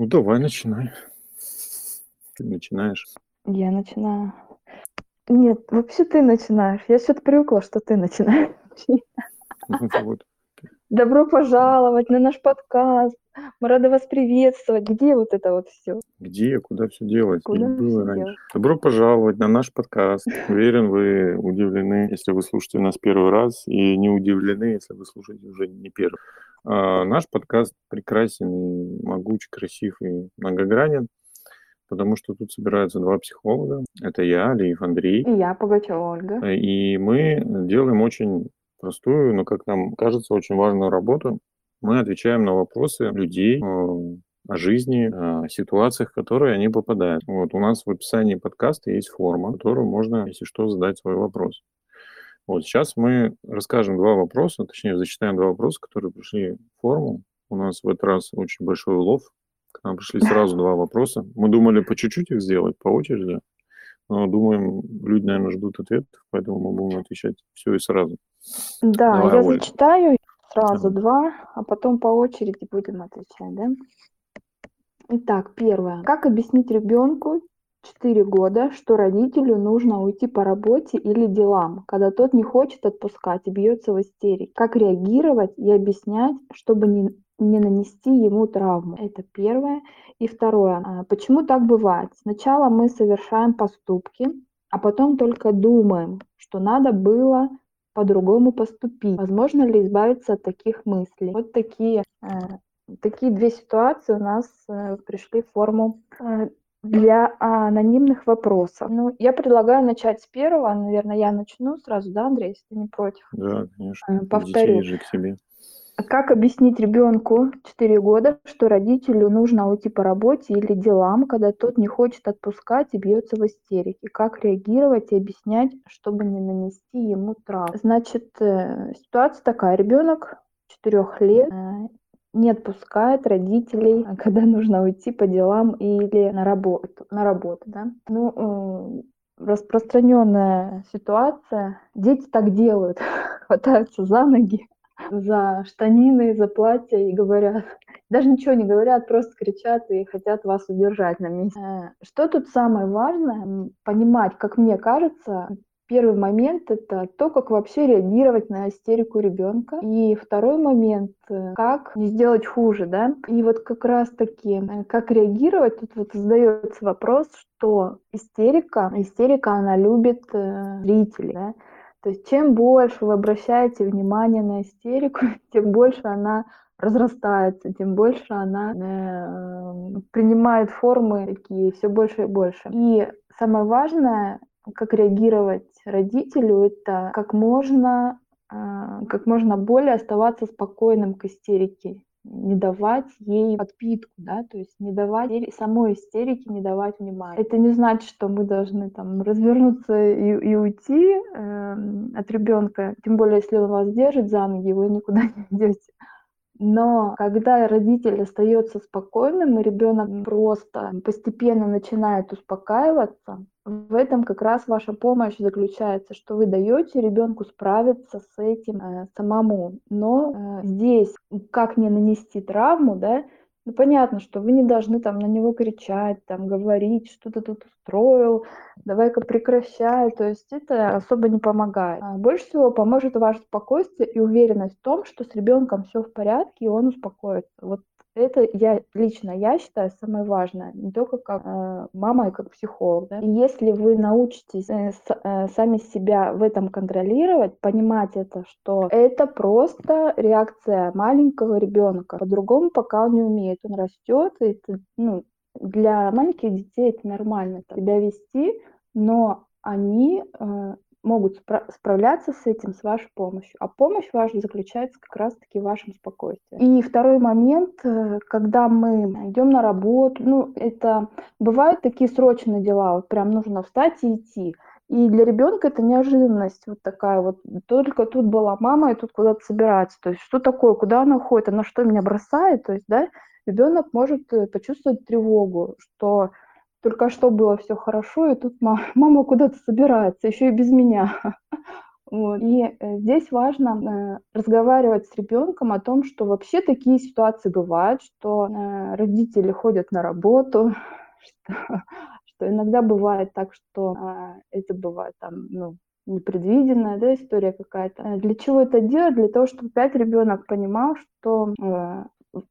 Ну, давай начинай. Ты начинаешь. Я начинаю. Нет, вообще ты начинаешь. Я что-то привыкла, что ты начинаешь. Вот. Добро пожаловать на наш подкаст. Мы рады вас приветствовать. Где вот это вот все? Где, куда все делать? Куда было всё раньше? делать? Добро пожаловать на наш подкаст. Уверен, вы удивлены, если вы слушаете нас первый раз, и не удивлены, если вы слушаете уже не первый. А, наш подкаст прекрасен, могуч, красив и многогранен, потому что тут собираются два психолога. Это я, Алиев Андрей. И я, Пугачева Ольга. И мы делаем очень простую, но, как нам кажется, очень важную работу. Мы отвечаем на вопросы людей э, о жизни, о ситуациях, в которые они попадают. Вот у нас в описании подкаста есть форма, в которую можно, если что, задать свой вопрос. Вот сейчас мы расскажем два вопроса, точнее, зачитаем два вопроса, которые пришли в форму. У нас в этот раз очень большой улов. К нам пришли сразу два вопроса. Мы думали по чуть-чуть их сделать, по очереди. Но думаем, люди, наверное, ждут ответов, поэтому мы будем отвечать все и сразу. Да, Давай, я Оль. зачитаю сразу Давай. два, а потом по очереди будем отвечать, да? Итак, первое. Как объяснить ребенку 4 года, что родителю нужно уйти по работе или делам, когда тот не хочет отпускать и бьется в истерике? Как реагировать и объяснять, чтобы не, не нанести ему травму? Это первое. И второе. А, Почему так бывает? Сначала мы совершаем поступки, а потом только думаем, что надо было по-другому поступить. Возможно ли избавиться от таких мыслей? Вот такие, э, такие две ситуации у нас э, пришли в форму э, для анонимных вопросов. Ну, я предлагаю начать с первого. Наверное, я начну сразу, да, Андрей, если ты не против? Да, конечно. Э, Детей Повторю. же к себе. Как объяснить ребенку 4 года, что родителю нужно уйти по работе или делам, когда тот не хочет отпускать и бьется в истерике? Как реагировать и объяснять, чтобы не нанести ему травму? Значит, э, ситуация такая. Ребенок 4 лет э, не отпускает родителей, когда нужно уйти по делам или на работу. На работу да? Ну, э, распространенная ситуация. Дети так делают, хватаются за ноги, за штанины, за платье и говорят, даже ничего не говорят, просто кричат и хотят вас удержать на месте. Э, Что тут самое важное? Понимать, как мне кажется, первый момент это то, как вообще реагировать на истерику ребенка. И второй момент, как не сделать хуже, да? И вот как раз таки, э, как реагировать, тут вот задается вопрос, что истерика, истерика, она любит э, зрителей, да? То есть чем больше вы обращаете внимание на истерику, тем больше она разрастается, тем больше она э, принимает формы такие все больше и больше. И самое важное, как реагировать родителю, это как можно, э, как можно более оставаться спокойным к истерике, не давать ей подпитку, да, то есть не давать самой истерике не давать внимания. Это не значит, что мы должны там развернуться и, и уйти эм, от ребенка, тем более если он вас держит за ноги, вы никуда не идете. Но когда родитель остается спокойным, и ребенок просто постепенно начинает успокаиваться, в этом как раз ваша помощь заключается, что вы даете ребенку справиться с этим э, самому. Но э, здесь как не нанести травму, да, ну понятно, что вы не должны там на него кричать, там говорить, что ты тут устроил, давай-ка прекращай, то есть это особо не помогает. А Больше всего поможет ваше спокойствие и уверенность в том, что с ребенком все в порядке, и он успокоится. Вот это я лично я считаю самое важное, не только как э, мама и как психолог. да. И если вы научитесь э, с- э, сами себя в этом контролировать, понимать это, что это просто реакция маленького ребенка, по-другому пока он не умеет, он растет, и это, ну, для маленьких детей это нормально так себя вести, но они э, могут спра- справляться с этим с вашей помощью. А помощь ваша заключается как раз-таки в вашем спокойствии. И второй момент, э, когда мы идем на работу, ну, это бывают такие срочные дела, вот прям нужно встать и идти. И для ребенка это неожиданность вот такая вот. Только тут была мама, и тут куда-то собирается. То есть что такое, куда она ходит, она что, меня бросает? То есть, да, ребенок может э, почувствовать тревогу, что только что было все хорошо, и тут ма- мама куда-то собирается, еще и без меня. Вот. И э, здесь важно э, разговаривать с ребенком о том, что вообще такие ситуации бывают, что э, родители ходят на работу, что, что иногда бывает так, что это бывает там, ну, непредвиденная да, история какая-то. Для чего это делать? Для того, чтобы опять ребенок понимал, что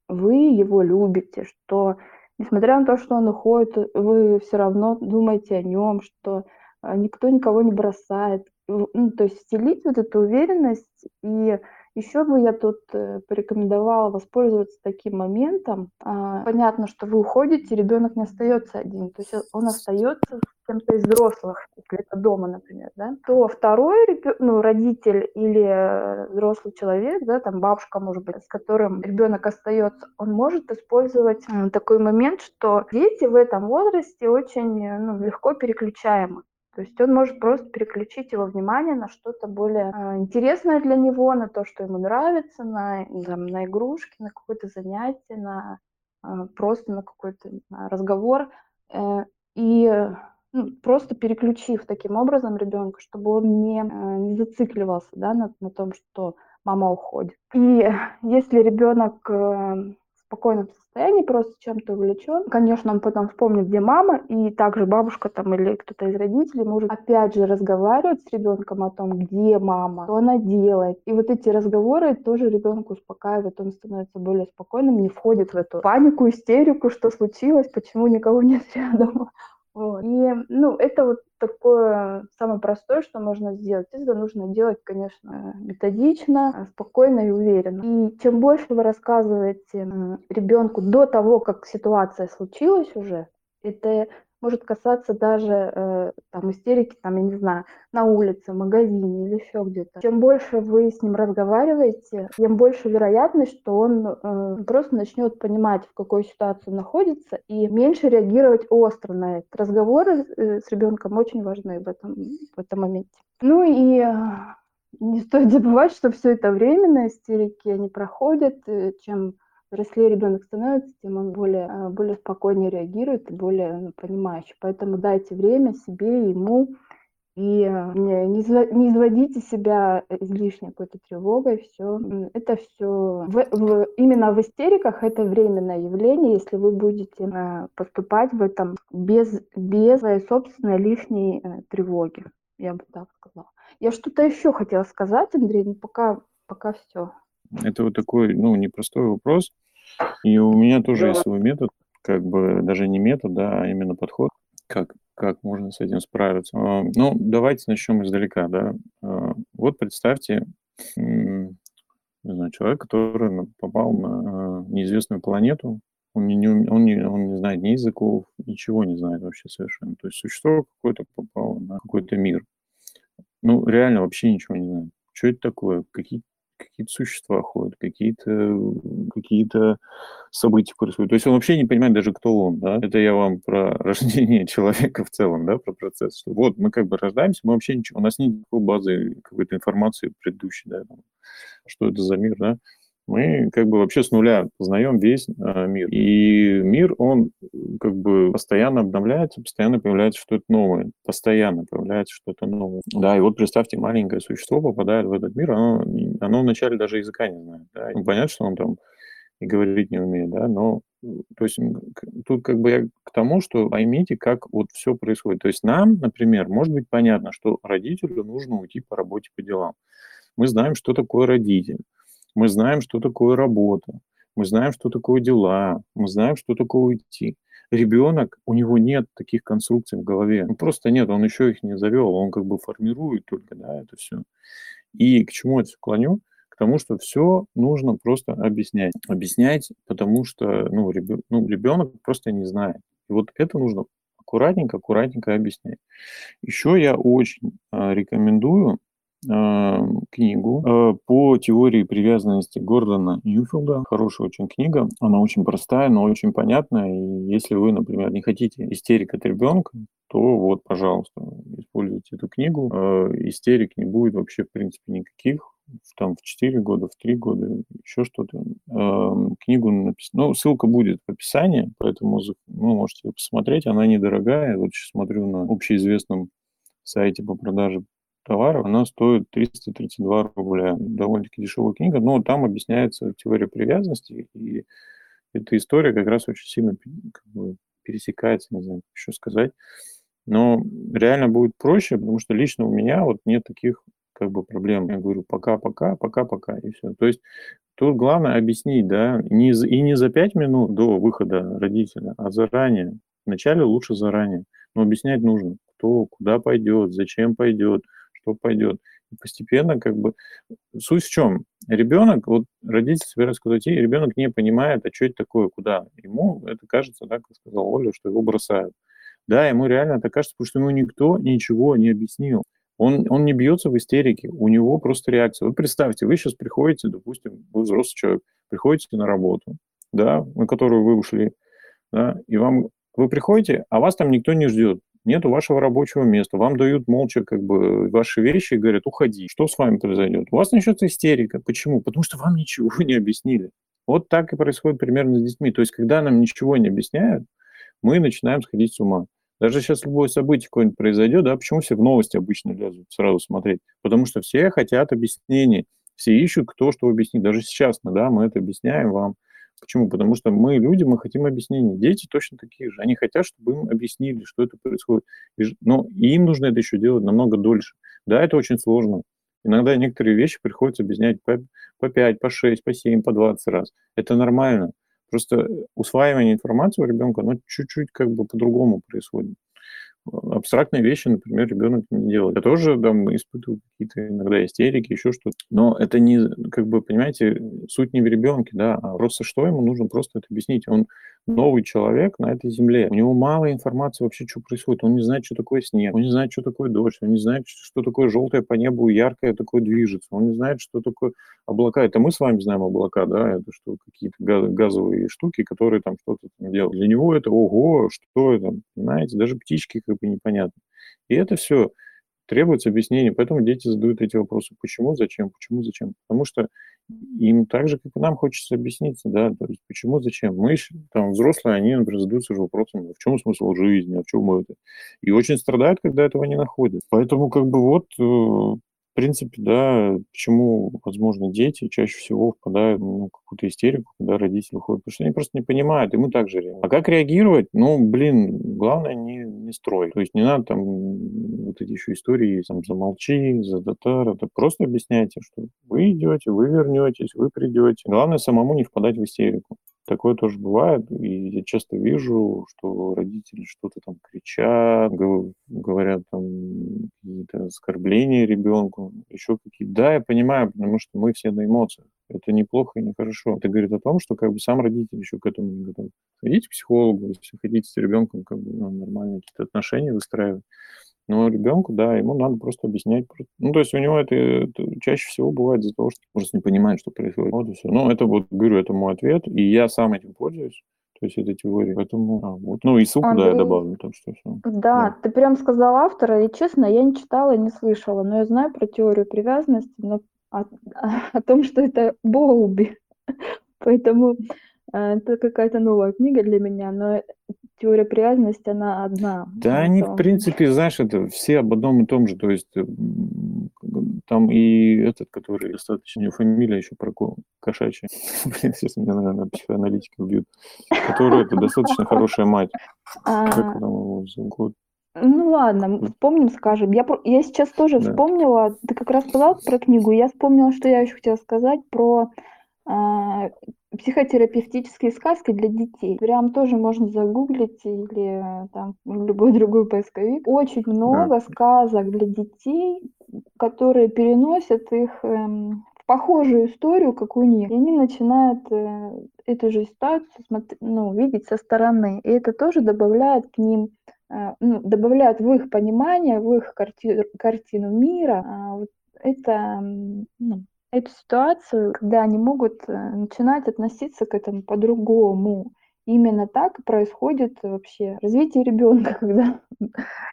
вы его любите, что несмотря на то, что он уходит, вы все равно думаете о нем, что никто никого не бросает, ну, то есть вселить вот эту уверенность. И еще бы я тут э, порекомендовала воспользоваться таким моментом. А, понятно, что вы уходите, ребенок не остается один, то есть он остается с кем-то из взрослых, если это дома, например, да, то второй ну, родитель или э, взрослый человек, да, там бабушка, может быть, с которым ребенок остается, он может использовать такой момент, что дети в этом возрасте очень э, ну, легко переключаемы. То есть он может просто переключить его внимание на что-то более э, интересное для него, на то, что ему нравится, на, там, на игрушки, на какое-то занятие, на э, просто на какой-то разговор. Э, и ну, просто переключив таким образом ребенка, чтобы он не, э, не зацикливался да, на, на том, что мама уходит. И если ребенок э, спокойном состоянии, просто чем-то увлечен. Конечно, он потом вспомнит, где мама, и также бабушка там или кто-то из родителей может опять же разговаривать с ребенком о том, где мама, что она делает. И вот эти разговоры тоже ребенка успокаивают, он становится более спокойным, не входит в эту панику, истерику, что случилось, почему никого нет рядом. Вот. И, ну, это вот такое самое простое, что можно сделать. Это нужно делать, конечно, методично, спокойно и уверенно. И чем больше вы рассказываете ребенку до того, как ситуация случилась уже, это может касаться даже э, там истерики, там, я не знаю, на улице, в магазине или еще где-то. Чем больше вы с ним разговариваете, тем больше вероятность, что он э, просто начнет понимать, в какой ситуации находится, и меньше реагировать остро на это. Разговоры э, с ребенком очень важны в этом, в этом моменте. Ну и э, не стоит забывать, что все это временно, истерики, они проходят, э, чем взрослее ребенок становится, тем он более, э, более спокойнее реагирует более ну, понимающий. Поэтому дайте время себе, ему, и э, не, не изводите себя излишней какой-то тревогой. Все. Это все в, в, именно в истериках это временное явление, если вы будете э, поступать в этом без, без своей собственной лишней тревоги. Я бы так сказала. Я что-то еще хотела сказать, Андрей, но пока, пока все. Это вот такой, ну, непростой вопрос. И у меня тоже да. есть свой метод, как бы даже не метод, да, а именно подход, как, как можно с этим справиться. А, ну, давайте начнем издалека, да. А, вот представьте, не знаю, человек, который попал на неизвестную планету, он не, не, он, не, он не знает ни языков, ничего не знает вообще совершенно. То есть существо какое-то попало на какой-то мир. Ну, реально вообще ничего не знает. Что это такое? Какие какие-то существа ходят, какие-то какие события происходят. То есть он вообще не понимает даже, кто он, да. Это я вам про рождение человека в целом, да, про процесс. Что вот мы как бы рождаемся, мы вообще ничего, у нас нет никакой базы какой-то информации предыдущей, да, что это за мир, да мы как бы вообще с нуля познаем весь э, мир. И мир, он как бы постоянно обновляется, постоянно появляется что-то новое, постоянно появляется что-то новое. Да, и вот представьте, маленькое существо попадает в этот мир, оно, оно вначале даже языка не знает. Да? Ну, понятно, что он там и говорить не умеет, да, но то есть тут как бы я к тому, что поймите, как вот все происходит. То есть нам, например, может быть понятно, что родителю нужно уйти по работе по делам. Мы знаем, что такое родитель мы знаем, что такое работа, мы знаем, что такое дела, мы знаем, что такое уйти. Ребенок, у него нет таких конструкций в голове. Ну, просто нет, он еще их не завел, он как бы формирует только да, это все. И к чему это клоню? К тому, что все нужно просто объяснять. Объяснять, потому что ну, ребенок, ну, ребенок просто не знает. И вот это нужно аккуратненько, аккуратненько объяснять. Еще я очень э, рекомендую а, книгу а, по теории привязанности Гордона Ньюфилда. Хорошая очень книга. Она очень простая, но очень понятная. И если вы, например, не хотите истерик от ребенка, то вот, пожалуйста, используйте эту книгу. А, истерик не будет вообще, в принципе, никаких там в 4 года, в 3 года, еще что-то. Книгу написано. Ну, ссылка будет в описании, поэтому ну, можете посмотреть. Она недорогая. Вот сейчас смотрю на общеизвестном сайте по продаже товаров, она стоит 332 рубля. Довольно-таки дешевая книга, но там объясняется теория привязанности, и эта история как раз очень сильно как бы, пересекается, не знаю, что сказать. Но реально будет проще, потому что лично у меня вот нет таких как бы проблем. Я говорю пока-пока, пока-пока, и все. То есть тут главное объяснить, да, не, и не за пять минут до выхода родителя, а заранее. Вначале лучше заранее. Но объяснять нужно, кто куда пойдет, зачем пойдет, что пойдет. И постепенно как бы... Суть в чем? Ребенок, вот родитель собирается куда идти, ребенок не понимает, а что это такое, куда. Ему это кажется, да, как сказала Оля, что его бросают. Да, ему реально это кажется, потому что ему никто ничего не объяснил. Он, он не бьется в истерике, у него просто реакция. Вот представьте, вы сейчас приходите, допустим, вы взрослый человек, приходите на работу, да, на которую вы ушли, да, и вам вы приходите, а вас там никто не ждет, нету вашего рабочего места, вам дают молча как бы ваши вещи и говорят, уходи. Что с вами произойдет? У вас начнется истерика. Почему? Потому что вам ничего не объяснили. Вот так и происходит примерно с детьми. То есть, когда нам ничего не объясняют, мы начинаем сходить с ума. Даже сейчас любое событие какое-нибудь произойдет, да, почему все в новости обычно лезут сразу смотреть? Потому что все хотят объяснений, все ищут, кто что объяснит. Даже сейчас, да, мы это объясняем вам. Почему? Потому что мы люди, мы хотим объяснений. Дети точно такие же. Они хотят, чтобы им объяснили, что это происходит. Но им нужно это еще делать намного дольше. Да, это очень сложно. Иногда некоторые вещи приходится объяснять по, по 5, по 6, по 7, по 20 раз. Это нормально. Просто усваивание информации у ребенка, оно чуть-чуть как бы по-другому происходит. Абстрактные вещи, например, ребенок не делает. Я тоже там испытываю какие-то иногда истерики, еще что-то. Но это не, как бы, понимаете, суть не в ребенке, да, а просто что ему нужно просто это объяснить. Он новый человек на этой земле. У него мало информации вообще, что происходит. Он не знает, что такое снег, он не знает, что такое дождь, он не знает, что такое желтое по небу, яркое такое движется, он не знает, что такое облака. Это мы с вами знаем облака, да, это что какие-то газовые штуки, которые там что-то делают. Для него это ого, что это, понимаете, даже птички как бы непонятно. И это все требуется объяснение. Поэтому дети задают эти вопросы. Почему, зачем, почему, зачем? Потому что им так же, как и нам, хочется объясниться, да, то есть почему, зачем. Мы, там, взрослые, они, например, задаются же вопросом, в чем смысл жизни, а в чем это. И очень страдают, когда этого не находят. Поэтому, как бы, вот, э, принципе, да, почему, возможно, дети чаще всего впадают ну, в какую-то истерику, когда родители уходят, потому что они просто не понимают, и мы также реагируем. А как реагировать? Ну, блин, главное не, не строй. То есть не надо там вот эти еще истории, там, замолчи, за татар, это просто объясняйте, что вы идете, вы вернетесь, вы придете. Главное самому не впадать в истерику. Такое тоже бывает, и я часто вижу, что родители что-то там кричат, говорят там какие-то оскорбления ребенку, еще какие-то. Да, я понимаю, потому что мы все на эмоциях. Это неплохо и нехорошо. Это говорит о том, что как бы сам родитель еще к этому не готов. Ходите к психологу, если хотите с ребенком как бы ну, нормальные какие-то отношения выстраивать. Но ребенку, да, ему надо просто объяснять. Ну, то есть у него это, это чаще всего бывает из-за того, что просто не понимает, что происходит. Вот и все. Ну, это вот, говорю, это мой ответ, и я сам этим пользуюсь. То есть это теория. Поэтому, а, вот. Ну, и ссылку, Андрей, да, я добавлю. Так что все. Да, да, ты прям сказал автора, и честно, я не читала не слышала, но я знаю про теорию привязанности, но о, о том, что это Боулби. Поэтому э, это какая-то новая книга для меня, но теория привязанности, она одна. Да, они, в принципе, знаешь, это все об одном и том же. То есть э, там и этот, который достаточно, у него фамилия еще про кошачья. Блин, сейчас меня, наверное, психоаналитики убьют. Которая это достаточно хорошая мать. А, как там его зовут? Ну ладно, вспомним, скажем. Я, я сейчас тоже да. вспомнила, ты как раз сказал про книгу, я вспомнила, что я еще хотела сказать про психотерапевтические сказки для детей. Прям тоже можно загуглить или там любой другой поисковик. Очень много да. сказок для детей, которые переносят их эм, в похожую историю, как у них. И они начинают э, эту же ситуацию смотри, ну, видеть со стороны. И это тоже добавляет к ним э, ну, добавляют в их понимание, в их карти- картину мира э, вот это ну, эту ситуацию, когда они могут э, начинать относиться к этому по-другому. Именно так происходит вообще развитие ребенка, когда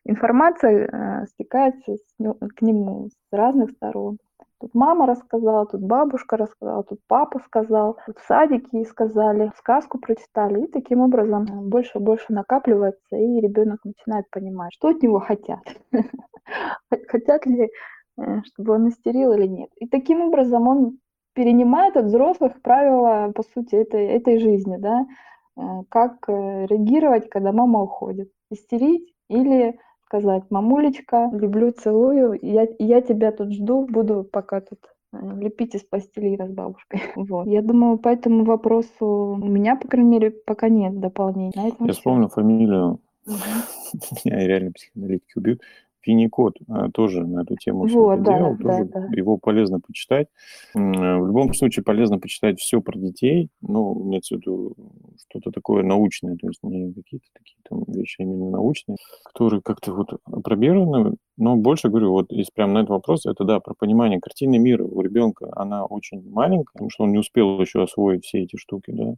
информация э, стекается к нему с разных сторон. Тут мама рассказала, тут бабушка рассказала, тут папа сказал, тут в садике сказали, сказку прочитали. И таким образом э, больше и больше накапливается, и ребенок начинает понимать, что от него хотят. Хотят ли э, чтобы он истерил или нет. И таким образом он перенимает от взрослых правила, по сути, этой, этой жизни, да, э, как э, реагировать, когда мама уходит. Истерить или сказать, мамулечка, люблю, целую, я, я тебя тут жду, буду пока тут э, лепить из пластилина с бабушкой. Вот. Я думаю, по этому вопросу у меня, по крайней мере, пока нет дополнений. Я вспомнил фамилию. Меня реально психоаналитики убьют. Винникот а, тоже на эту тему вот, да, делал, да, тоже да. его полезно почитать. В любом случае полезно почитать все про детей, ну, имеется в виду что-то такое научное, то есть не какие-то такие там вещи именно научные, которые как-то вот опробированы, но больше, говорю, вот если прям на этот вопрос, это да, про понимание картины мира у ребенка, она очень маленькая, потому что он не успел еще освоить все эти штуки, да,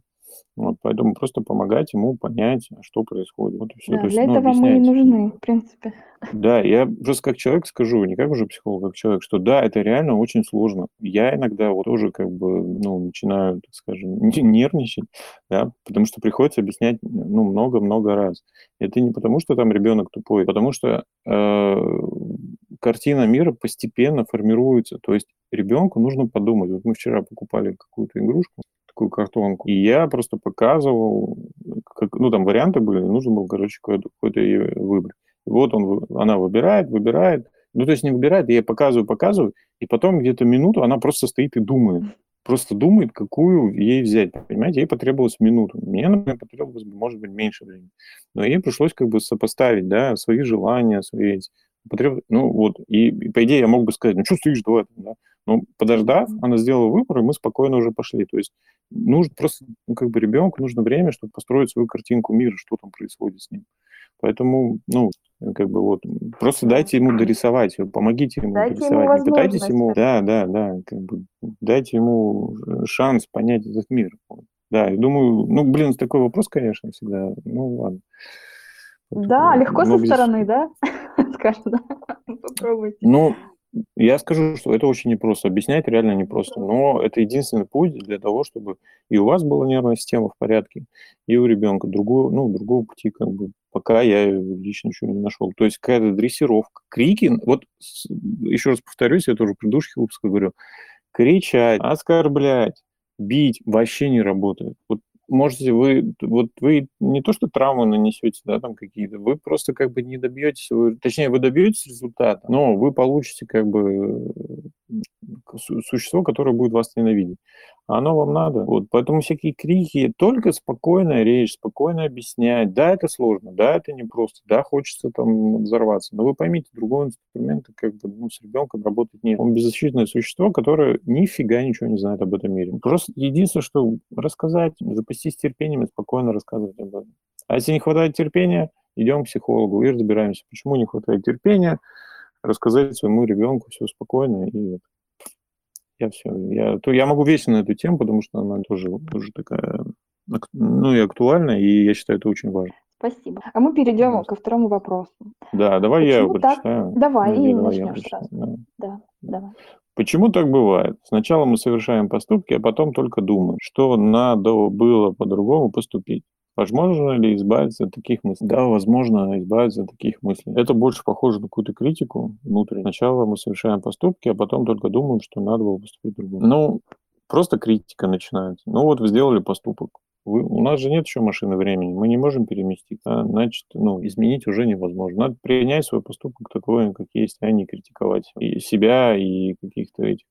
вот, поэтому просто помогать ему понять, что происходит. Вот и все. Да, То для есть, ну, этого мы и нужны, в принципе. Да, я просто как человек скажу, не как уже психолог, как человек, что да, это реально очень сложно. Я иногда вот тоже как бы, ну, начинаю, так скажем, нервничать, да, потому что приходится объяснять, ну, много-много раз. Это не потому, что там ребенок тупой, а потому что э, картина мира постепенно формируется. То есть ребенку нужно подумать. Вот мы вчера покупали какую-то игрушку, такую картонку. И я просто показывал, как, ну, там варианты были, нужно было, короче, какой-то, какой ее выбрать. И вот он, она выбирает, выбирает, ну, то есть не выбирает, я ей показываю, показываю, и потом где-то минуту она просто стоит и думает. Просто думает, какую ей взять. Понимаете, ей потребовалось минуту. Мне, например, потребовалось, может быть, меньше времени. Но ей пришлось как бы сопоставить, да, свои желания, свои потреб... Ну, вот, и, и, по идее я мог бы сказать, ну, что стоишь, давай, да. Но подождав, она сделала выбор, и мы спокойно уже пошли. То есть нужно просто, ну, как бы ребенку нужно время, чтобы построить свою картинку мира, что там происходит с ним. Поэтому, ну, как бы вот, просто дайте ему дорисовать, помогите ему дайте дорисовать, ему не пытайтесь ему, да, да, да, как бы дайте ему шанс понять этот мир. Да, я думаю, ну, блин, такой вопрос, конечно, всегда, ну, ладно. Да, легко со стороны, да? Скажем, да? Попробуйте. Ну, я скажу, что это очень непросто. Объяснять реально непросто. Но это единственный путь для того, чтобы и у вас была нервная система в порядке, и у ребенка. Другого, ну, другого пути как бы пока я лично ничего не нашел. То есть какая-то дрессировка. Крики, вот еще раз повторюсь, я тоже в предыдущих выпусках говорю, кричать, оскорблять, бить вообще не работает. Вот можете вы, вот вы не то, что травмы нанесете, да, там какие-то, вы просто как бы не добьетесь, вы, точнее, вы добьетесь результата, но вы получите как бы существо, которое будет вас ненавидеть. Оно вам надо. Вот, поэтому всякие крики, только спокойная речь, спокойно объяснять. Да, это сложно, да, это непросто, да, хочется там взорваться. Но вы поймите, другого инструмента как бы ну, с ребенком работать нет. Он беззащитное существо, которое нифига ничего не знает об этом мире. Просто единственное, что рассказать, запастись терпением и спокойно рассказывать об этом. А если не хватает терпения, идем к психологу и разбираемся, почему не хватает терпения, рассказать своему ребенку все спокойно и я все. Я, то я могу вечно на эту тему, потому что она тоже, тоже такая, ну и актуальна, и я считаю, это очень важно. Спасибо. А мы перейдем да. ко второму вопросу. Да, давай Почему я его прочитаю. Так? Давай, ну, и давай начнешь сразу. Да. да, давай. Почему так бывает? Сначала мы совершаем поступки, а потом только думаем, что надо было по-другому поступить. Возможно ли избавиться от таких мыслей? Да, возможно избавиться от таких мыслей. Это больше похоже на какую-то критику внутреннюю. Сначала мы совершаем поступки, а потом только думаем, что надо было поступить по-другому. Ну, просто критика начинается. Ну вот вы сделали поступок. Вы, у нас же нет еще машины времени, мы не можем переместить, а, значит, ну, изменить уже невозможно. Надо принять свой поступок такой, как есть, а не критиковать и себя, и каких-то этих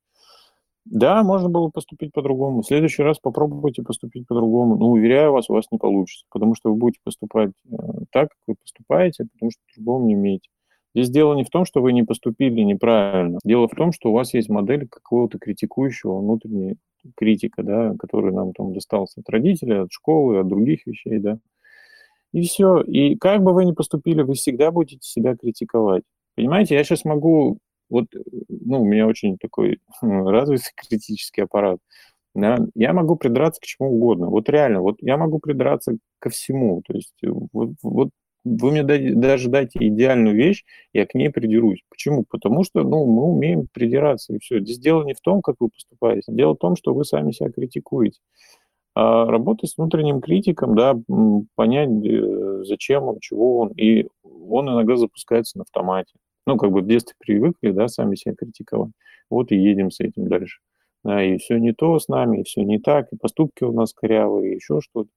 да, можно было поступить по-другому. В следующий раз попробуйте поступить по-другому. Но, уверяю вас, у вас не получится, потому что вы будете поступать э, так, как вы поступаете, потому что по-другому не умеете. Здесь дело не в том, что вы не поступили неправильно. Дело в том, что у вас есть модель какого-то критикующего внутреннего критика, да, который нам там достался от родителей, от школы, от других вещей, да. И все. И как бы вы ни поступили, вы всегда будете себя критиковать. Понимаете, я сейчас могу вот, ну, у меня очень такой развитый критический аппарат. Да, я могу придраться к чему угодно. Вот реально, вот я могу придраться ко всему. То есть э, вот, вот вы мне даже дайте идеальную вещь, я к ней придерусь. Почему? Потому что ну, мы умеем придираться, и все. Здесь дело не в том, как вы поступаете, дело в том, что вы сами себя критикуете. А работать с внутренним критиком, да, понять, э, зачем он, чего он, и он иногда запускается на автомате. Ну, как бы в детстве привыкли, да, сами себя критиковать. Вот и едем с этим дальше. Да, и все не то с нами, и все не так, и поступки у нас корявые, и еще что-то.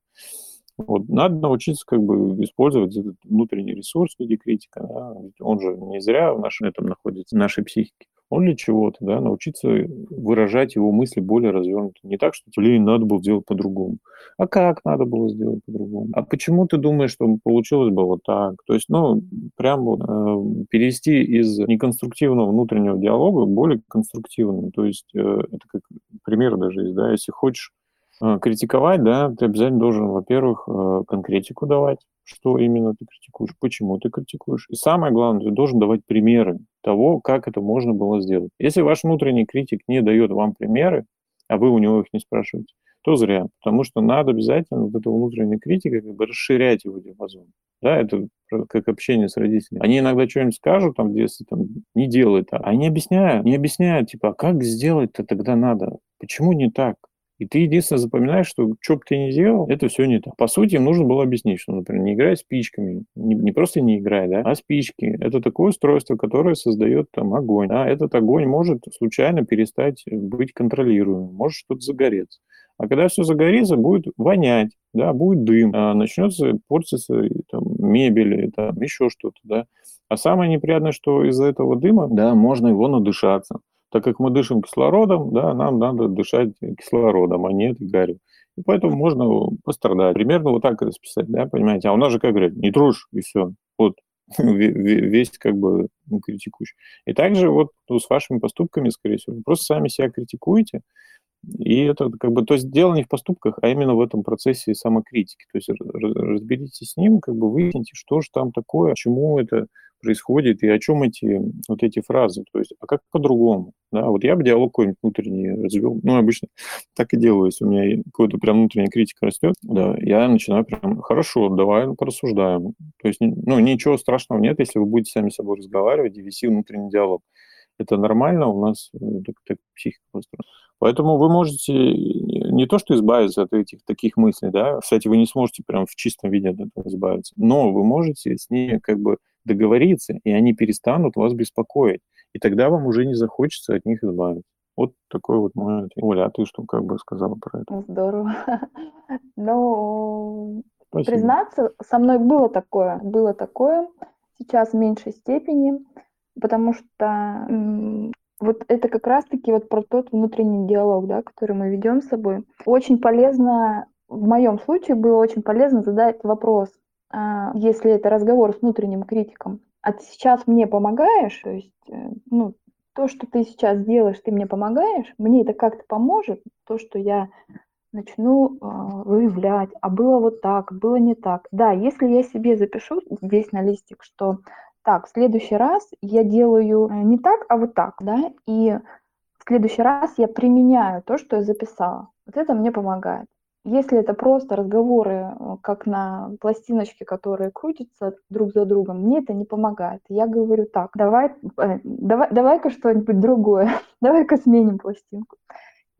Вот. Надо научиться как бы использовать этот внутренний ресурс в виде критика. Да? Он же не зря в нашем этом находится, в нашей психике. Он для чего-то, да, научиться выражать его мысли более развернуто. Не так, что, блин, надо было сделать по-другому. А как надо было сделать по-другому? А почему ты думаешь, что получилось бы вот так? То есть, ну, прям вот э, перевести из неконструктивного внутреннего диалога более конструктивный. То есть, э, это как пример даже есть, да, если хочешь а, критиковать, да, ты обязательно должен, во-первых, э, конкретику давать, что именно ты критикуешь, почему ты критикуешь. И самое главное, ты должен давать примеры того, как это можно было сделать. Если ваш внутренний критик не дает вам примеры, а вы у него их не спрашиваете, то зря, потому что надо обязательно вот этого внутреннего критика как бы расширять его диапазон. Да, это как общение с родителями. Они иногда что-нибудь скажут там в детстве, там, не делай так. Они объясняют, не объясняют, типа, а как сделать-то тогда надо? Почему не так? И ты единственное запоминаешь, что что бы ты ни делал, это все не так. По сути, им нужно было объяснить, что, например, не играй спичками. Не, не просто не играй, да, а спички. Это такое устройство, которое создает там огонь. А этот огонь может случайно перестать быть контролируемым, может что-то загореться. А когда все загорится, будет вонять, да, будет дым, а начнется портиться там, мебель, там, еще что-то, да. А самое неприятное, что из-за этого дыма, да, можно его надышаться так как мы дышим кислородом, да, нам надо дышать кислородом, а не гарью. И поэтому можно пострадать. Примерно вот так расписать, да, понимаете? А у нас же, как говорят, не трожь, и все. Вот весь как бы ну, критикующий. И также вот ну, с вашими поступками, скорее всего, вы просто сами себя критикуете, и это как бы, то есть дело не в поступках, а именно в этом процессе самокритики. То есть разберитесь с ним, как бы выясните, что же там такое, почему это происходит и о чем эти вот эти фразы. То есть, а как по-другому? Да, вот я бы диалог какой-нибудь внутренний развел. Ну, обычно так и делаю, если у меня какой-то прям внутренняя критика растет, да, я начинаю прям, хорошо, давай порассуждаем. То есть, ну, ничего страшного нет, если вы будете сами с собой разговаривать и вести внутренний диалог. Это нормально, у нас э, так, так психика построена. Поэтому вы можете не то что избавиться от этих таких мыслей, да, кстати, вы не сможете прям в чистом виде от этого избавиться, но вы можете с ними как бы договориться, и они перестанут вас беспокоить. И тогда вам уже не захочется от них избавиться. Вот такой вот мой ответ. Оля, а ты что как бы сказала про это? Здорово. Ну, признаться, со мной было такое, было такое, сейчас в меньшей степени, потому что вот это как раз-таки вот про тот внутренний диалог, да, который мы ведем с собой. Очень полезно, в моем случае было очень полезно задать вопрос, а, если это разговор с внутренним критиком, а ты сейчас мне помогаешь, то есть, э, ну, то, что ты сейчас делаешь, ты мне помогаешь, мне это как-то поможет, то, что я начну э, выявлять, а было вот так, было не так. Да, если я себе запишу здесь на листик, что так, в следующий раз я делаю не так, а вот так, да, и в следующий раз я применяю то, что я записала. Вот это мне помогает. Если это просто разговоры, э, как на пластиночке, которые крутятся друг за другом, мне это не помогает. Я говорю так, давай, э, давай, давай-ка что-нибудь другое, давай-ка сменим пластинку.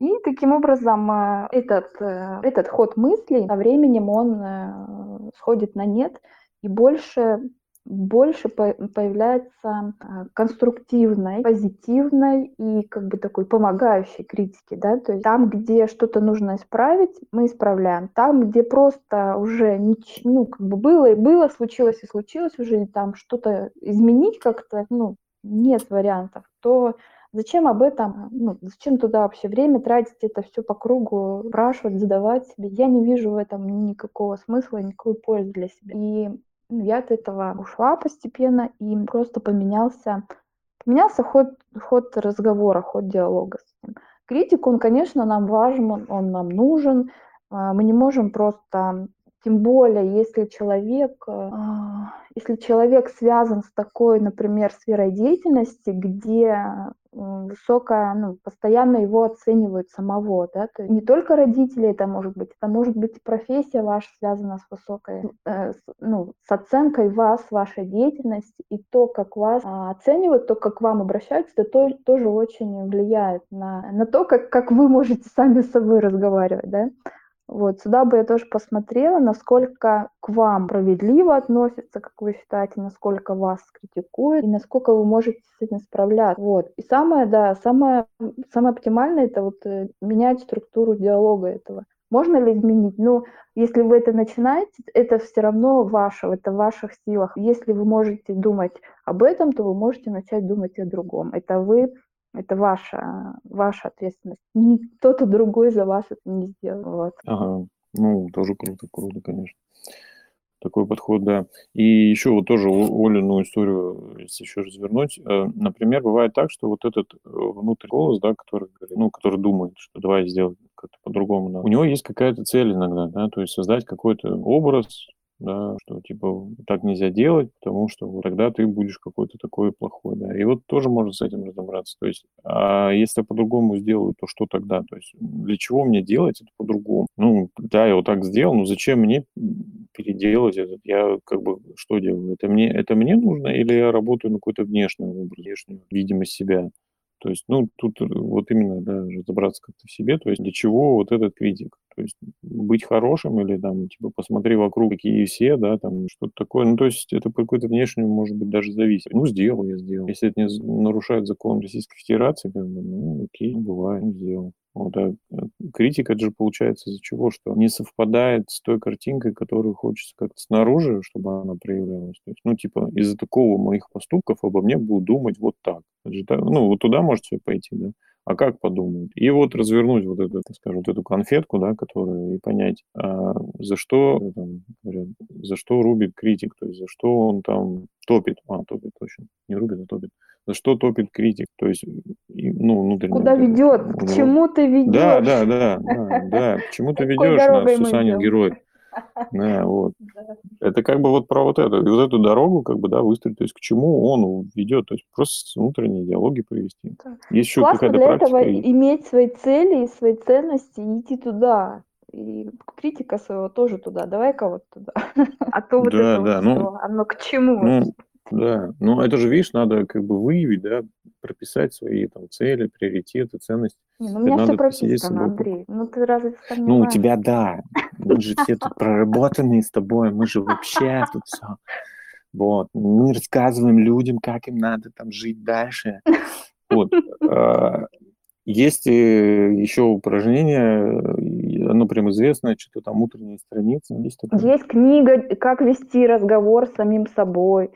И таким образом э, этот, этот ход мыслей со временем он сходит на нет, и больше больше появляется а, конструктивной, позитивной и как бы такой помогающей критики, да, то есть там, где что-то нужно исправить, мы исправляем, там, где просто уже ничего, ну, как бы было и было, случилось и случилось, уже там что-то изменить как-то, ну, нет вариантов, то Зачем об этом, ну, зачем туда вообще время тратить, это все по кругу, спрашивать, задавать себе? Я не вижу в этом никакого смысла, никакой пользы для себя. И я от этого ушла постепенно, и просто поменялся, поменялся ход, ход разговора, ход диалога с ним. Критик, он, конечно, нам важен, он, он нам нужен. А, мы не можем просто, тем более, если человек, а, если человек связан с такой, например, сферой деятельности, где высокая, ну, постоянно его оценивают самого, да, то есть не только родители это может быть, это может быть профессия ваша связана с высокой, э, с, ну, с оценкой вас, вашей деятельности, и то, как вас а, оценивают, то, как к вам обращаются, это то, тоже очень влияет на, на то, как, как вы можете сами с собой разговаривать, да. Вот, сюда бы я тоже посмотрела, насколько к вам справедливо относятся, как вы считаете, насколько вас критикуют, и насколько вы можете с этим справляться. Вот. И самое, да, самое, самое оптимальное это вот э, менять структуру диалога этого. Можно ли изменить? Ну, если вы это начинаете, это все равно ваше, это в ваших силах. Если вы можете думать об этом, то вы можете начать думать о другом. Это вы это ваша, ваша ответственность. Не кто-то другой за вас это не сделал. Вот. Ага. Ну, тоже круто, круто, конечно. Такой подход, да. И еще вот тоже Олину историю, если еще развернуть. Э, например, бывает так, что вот этот э, внутренний голос, да, который, ну, который думает, что давай сделать как-то по-другому. Да. У него есть какая-то цель иногда, да, то есть создать какой-то образ, да, что типа так нельзя делать, потому что тогда ты будешь какой-то такой плохой, да. И вот тоже можно с этим разобраться. То есть, а если я по-другому сделаю, то что тогда? То есть, для чего мне делать это по-другому? Ну, да, я вот так сделал, но зачем мне переделать это? Я как бы что делаю? Это мне, это мне нужно или я работаю на какой-то образ, внешнюю видимость себя? То есть, ну, тут вот именно, да, разобраться как-то в себе, то есть для чего вот этот критик? То есть быть хорошим или там, типа, посмотри вокруг, какие все, да, там, что-то такое. Ну, то есть это по какой-то внешнему, может быть, даже зависит. Ну, сделал я, сделал. Если это не нарушает закон Российской Федерации, как бы, ну, окей, бывает, сделал. Вот, а критика, это же получается из-за чего? Что не совпадает с той картинкой, которую хочется как-то снаружи, чтобы она проявлялась. То есть, ну, типа, из-за такого моих поступков обо мне будут думать вот так. Же, ну, вот туда может все пойти, да а как подумают. И вот развернуть вот эту, так скажем, вот эту конфетку, да, которую, и понять, а за что, там, говорят, за что рубит критик, то есть за что он там топит, а, топит точно, не рубит, а топит, за что топит критик, то есть, ну, внутренне. Куда ведет, к чему ты ведешь. Да, да, да, да, да, к чему ты ведешь нас, Сусанин герой. Да, вот. Это как бы вот про вот это, вот эту дорогу, как бы, да, выстроить, то есть к чему он ведет, то есть просто внутренние диалоги провести. Есть еще какая-то для практика. этого и... иметь свои цели и свои ценности и идти туда. И критика своего тоже туда. Давай-ка вот туда. А то вот да, это да, вот ну, оно к чему? Ну, да, ну это же, видишь, надо как бы выявить, да, прописать свои там цели, приоритеты, ценности. Не, ну у меня все прописано, Андрей. Ну ты разве Ну у тебя да. Мы же все тут проработанные с тобой, мы же вообще тут все. Вот. Мы рассказываем людям, как им надо там жить дальше. Вот. А, есть еще упражнение, оно прям известное, что-то там утренние страницы. Есть, есть книга «Как вести разговор с самим собой».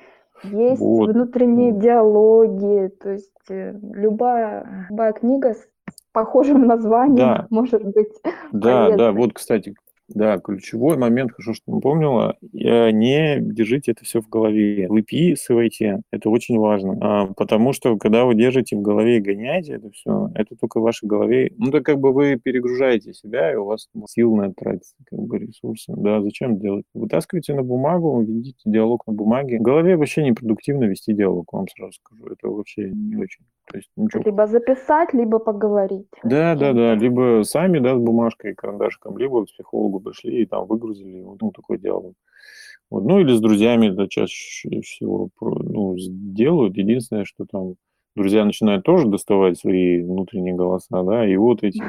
Есть вот. внутренние диалоги, то есть э, любая, любая книга с похожим названием да. может быть. Да, полезной. да, вот, кстати, да, ключевой момент, хорошо, что напомнила, не держите это все в голове. Выписывайте, это очень важно. А, потому что, когда вы держите в голове и гоняете это все, это только в вашей голове. Ну, так как бы вы перегружаете себя, и у вас сил на это тратится, как бы ресурсы. Да, зачем делать? Вытаскивайте на бумагу, ведите диалог на бумаге. В голове вообще непродуктивно вести диалог, вам сразу скажу. Это вообще не очень. То есть ничего. Либо записать, либо поговорить. Да, да, да. Либо сами, да, с бумажкой и карандашиком, либо к психологу пришли и там выгрузили, ну, такой диалог. Вот. Ну, или с друзьями это чаще всего ну, делают. Единственное, что там друзья начинают тоже доставать свои внутренние голоса, да, и вот эти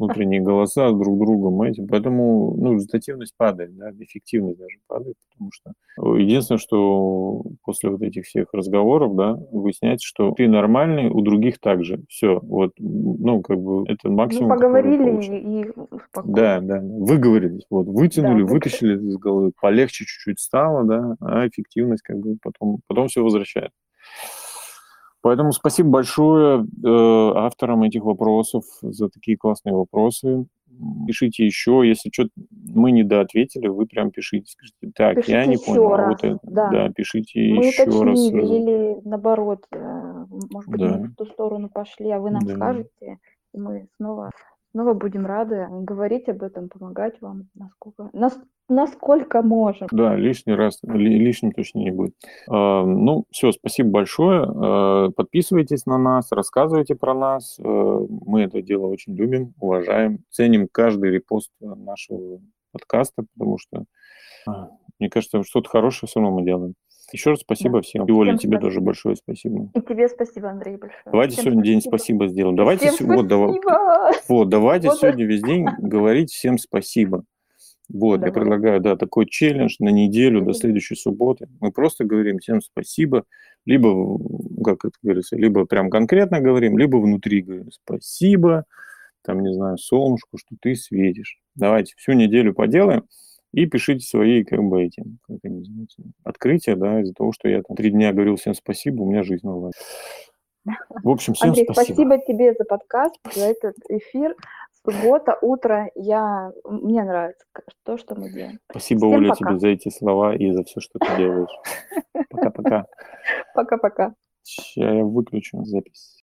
внутренние голоса друг другом этим. Поэтому ну, результативность падает, да, эффективность даже падает, потому что э, единственное, что после вот этих всех разговоров, да, выясняется, что ты нормальный, у других также. Все, вот, ну, как бы это ну, максимум. Ну, поговорили и успокоились. Да, да, выговорились, вот, вытянули, да, вытащили из головы, полегче чуть-чуть стало, да, а эффективность как бы потом, потом все возвращается. Поэтому спасибо большое э, авторам этих вопросов за такие классные вопросы. Пишите еще, если что мы не доответили, вы прям пишите, скажите, так, пишите я не понял, раз, а вот это, да. да, пишите мы еще раз. или наоборот, э, может быть, да. мы в ту сторону пошли, а вы нам да. скажете, и мы снова снова будем рады говорить об этом, помогать вам, насколько, нас, насколько можем. Да, лишний раз, лишним точно не будет. А, ну, все, спасибо большое. А, подписывайтесь на нас, рассказывайте про нас. А, мы это дело очень любим, уважаем, ценим каждый репост нашего подкаста, потому что, мне кажется, что-то хорошее все равно мы делаем. Еще раз спасибо Да. всем. И Оля, Всем тебе спасибо. тоже большое спасибо. И тебе спасибо, Андрей, большое. Давайте Всем сегодня день спасибо. спасибо сделаем. Давайте, Всем се- вот, давай- спасибо. вот, давайте Вот. сегодня весь день говорить всем спасибо. Вот, я Давай. предлагаю, да, такой челлендж на неделю до следующей субботы. Мы просто говорим всем спасибо, либо, как это говорится, либо прям конкретно говорим, либо внутри говорим спасибо, там, не знаю, солнышку, что ты светишь. Давайте всю неделю поделаем и пишите свои, как бы, эти, как они называются, открытия, да, из-за того, что я там три дня говорил всем спасибо, у меня жизнь наладилась. В общем, всем Андрей, спасибо. спасибо тебе за подкаст, за этот эфир. Суббота, утро. Я... Мне нравится то, что мы делаем. Спасибо, Всем Оля, пока. тебе за эти слова и за все, что ты делаешь. Пока-пока. Пока-пока. Сейчас я выключу запись.